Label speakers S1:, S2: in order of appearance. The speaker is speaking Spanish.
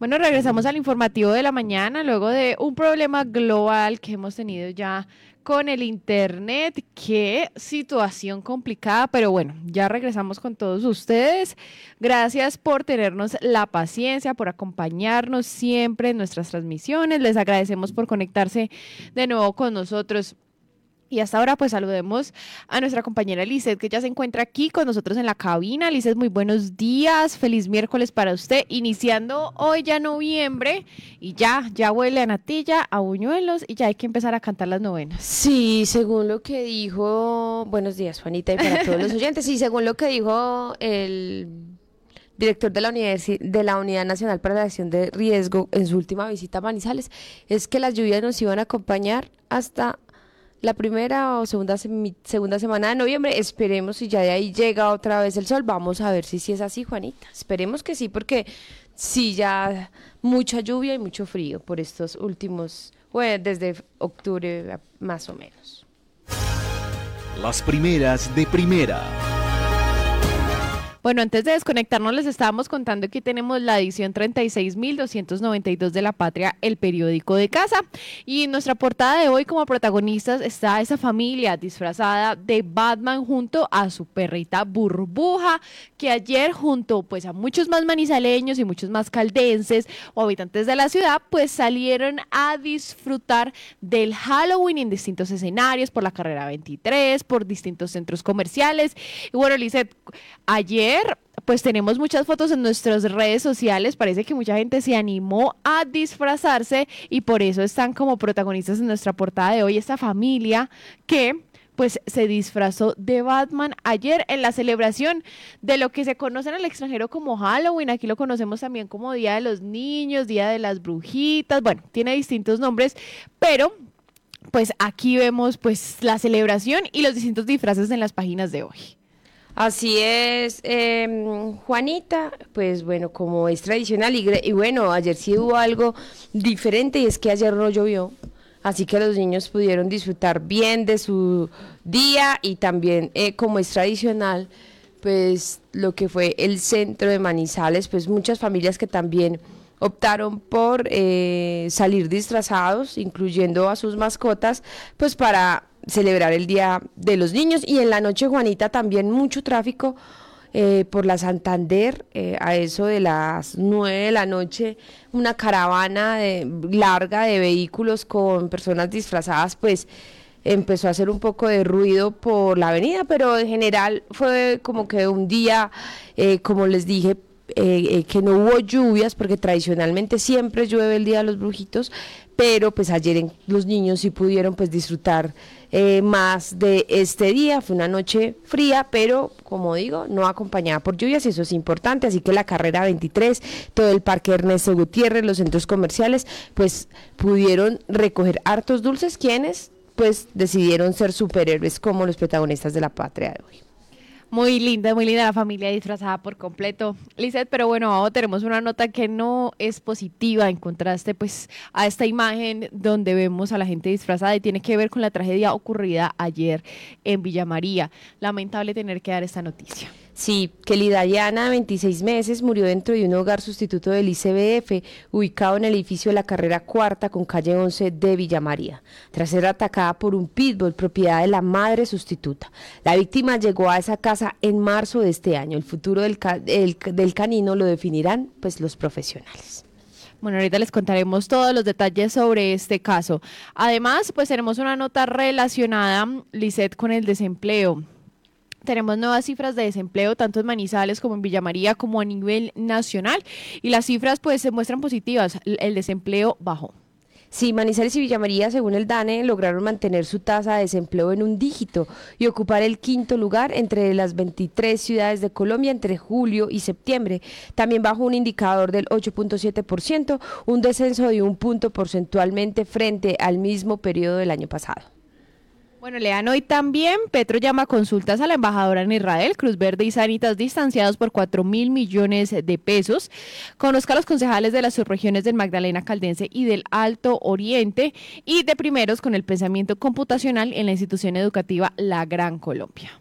S1: Bueno, regresamos al informativo de la mañana luego de un problema global que hemos tenido ya con el Internet. Qué situación complicada, pero bueno, ya regresamos con todos ustedes. Gracias por tenernos la paciencia, por acompañarnos siempre en nuestras transmisiones. Les agradecemos por conectarse de nuevo con nosotros. Y hasta ahora pues saludemos a nuestra compañera Lizeth que ya se encuentra aquí con nosotros en la cabina. Lizeth, muy buenos días, feliz miércoles para usted, iniciando hoy ya noviembre y ya, ya huele a natilla, a buñuelos y ya hay que empezar a cantar las novenas.
S2: Sí, según lo que dijo, buenos días Juanita y para todos los oyentes, sí, según lo que dijo el director de la, de la Unidad Nacional para la Acción de Riesgo en su última visita a Manizales, es que las lluvias nos iban a acompañar hasta la primera o segunda, segunda semana de noviembre. Esperemos si ya de ahí llega otra vez el sol. Vamos a ver si, si es así, Juanita. Esperemos que sí, porque sí ya mucha lluvia y mucho frío por estos últimos, bueno, desde octubre más o menos.
S3: Las primeras de primera.
S1: Bueno, antes de desconectarnos les estábamos contando que tenemos la edición 36.292 de La Patria, el periódico de casa. Y en nuestra portada de hoy como protagonistas está esa familia disfrazada de Batman junto a su perrita Burbuja, que ayer junto pues a muchos más manizaleños y muchos más caldenses o habitantes de la ciudad pues salieron a disfrutar del Halloween en distintos escenarios, por la carrera 23, por distintos centros comerciales. Y bueno, Lizeth, ayer pues tenemos muchas fotos en nuestras redes sociales. Parece que mucha gente se animó a disfrazarse y por eso están como protagonistas en nuestra portada de hoy esta familia que pues se disfrazó de Batman ayer en la celebración de lo que se conoce en el extranjero como Halloween. Aquí lo conocemos también como Día de los Niños, Día de las Brujitas. Bueno, tiene distintos nombres, pero pues aquí vemos pues la celebración y los distintos disfraces en las páginas de hoy.
S2: Así es, em, Juanita, pues bueno, como es tradicional y, bueno, ayer sí hubo algo diferente y es que ayer no llovió, así que los niños pudieron disfrutar bien de su día y también eh, como es tradicional, pues lo que fue el centro de Manizales, pues muchas familias que también optaron por eh, salir disfrazados, incluyendo a sus mascotas, pues para celebrar el Día de los Niños. Y en la noche, Juanita, también mucho tráfico eh, por la Santander, eh, a eso de las nueve de la noche, una caravana de, larga de vehículos con personas disfrazadas, pues empezó a hacer un poco de ruido por la avenida, pero en general fue como que un día, eh, como les dije, que no hubo lluvias, porque tradicionalmente siempre llueve el Día de los Brujitos, pero pues ayer los niños sí pudieron pues disfrutar eh, más de este día. Fue una noche fría, pero como digo, no acompañada por lluvias, eso es importante. Así que la carrera 23, todo el parque Ernesto Gutiérrez, los centros comerciales, pues pudieron recoger hartos dulces, quienes pues decidieron ser superhéroes como los protagonistas de la patria de hoy.
S1: Muy linda, muy linda la familia disfrazada por completo. Lizeth, pero bueno, tenemos una nota que no es positiva en contraste pues a esta imagen donde vemos a la gente disfrazada y tiene que ver con la tragedia ocurrida ayer en Villa María. Lamentable tener que dar esta noticia.
S2: Sí, Kelly Dayana, 26 meses, murió dentro de un hogar sustituto del ICBF, ubicado en el edificio de la carrera cuarta con calle 11 de Villa María, tras ser atacada por un pitbull, propiedad de la madre sustituta. La víctima llegó a esa casa en marzo de este año. El futuro del, del canino lo definirán pues los profesionales.
S1: Bueno, ahorita les contaremos todos los detalles sobre este caso. Además, pues tenemos una nota relacionada, Lisette, con el desempleo. Tenemos nuevas cifras de desempleo tanto en Manizales como en Villa María como a nivel nacional y las cifras pues se muestran positivas. El desempleo bajó.
S2: Sí, Manizales y Villa María, según el DANE, lograron mantener su tasa de desempleo en un dígito y ocupar el quinto lugar entre las 23 ciudades de Colombia entre julio y septiembre. También bajó un indicador del 8.7%, un descenso de un punto porcentualmente frente al mismo periodo del año pasado.
S1: Bueno, lean hoy también, Petro llama consultas a la embajadora en Israel, Cruz Verde y Sanitas distanciados por 4 mil millones de pesos. Conozca a los concejales de las subregiones del Magdalena Caldense y del Alto Oriente y de primeros con el pensamiento computacional en la institución educativa La Gran Colombia.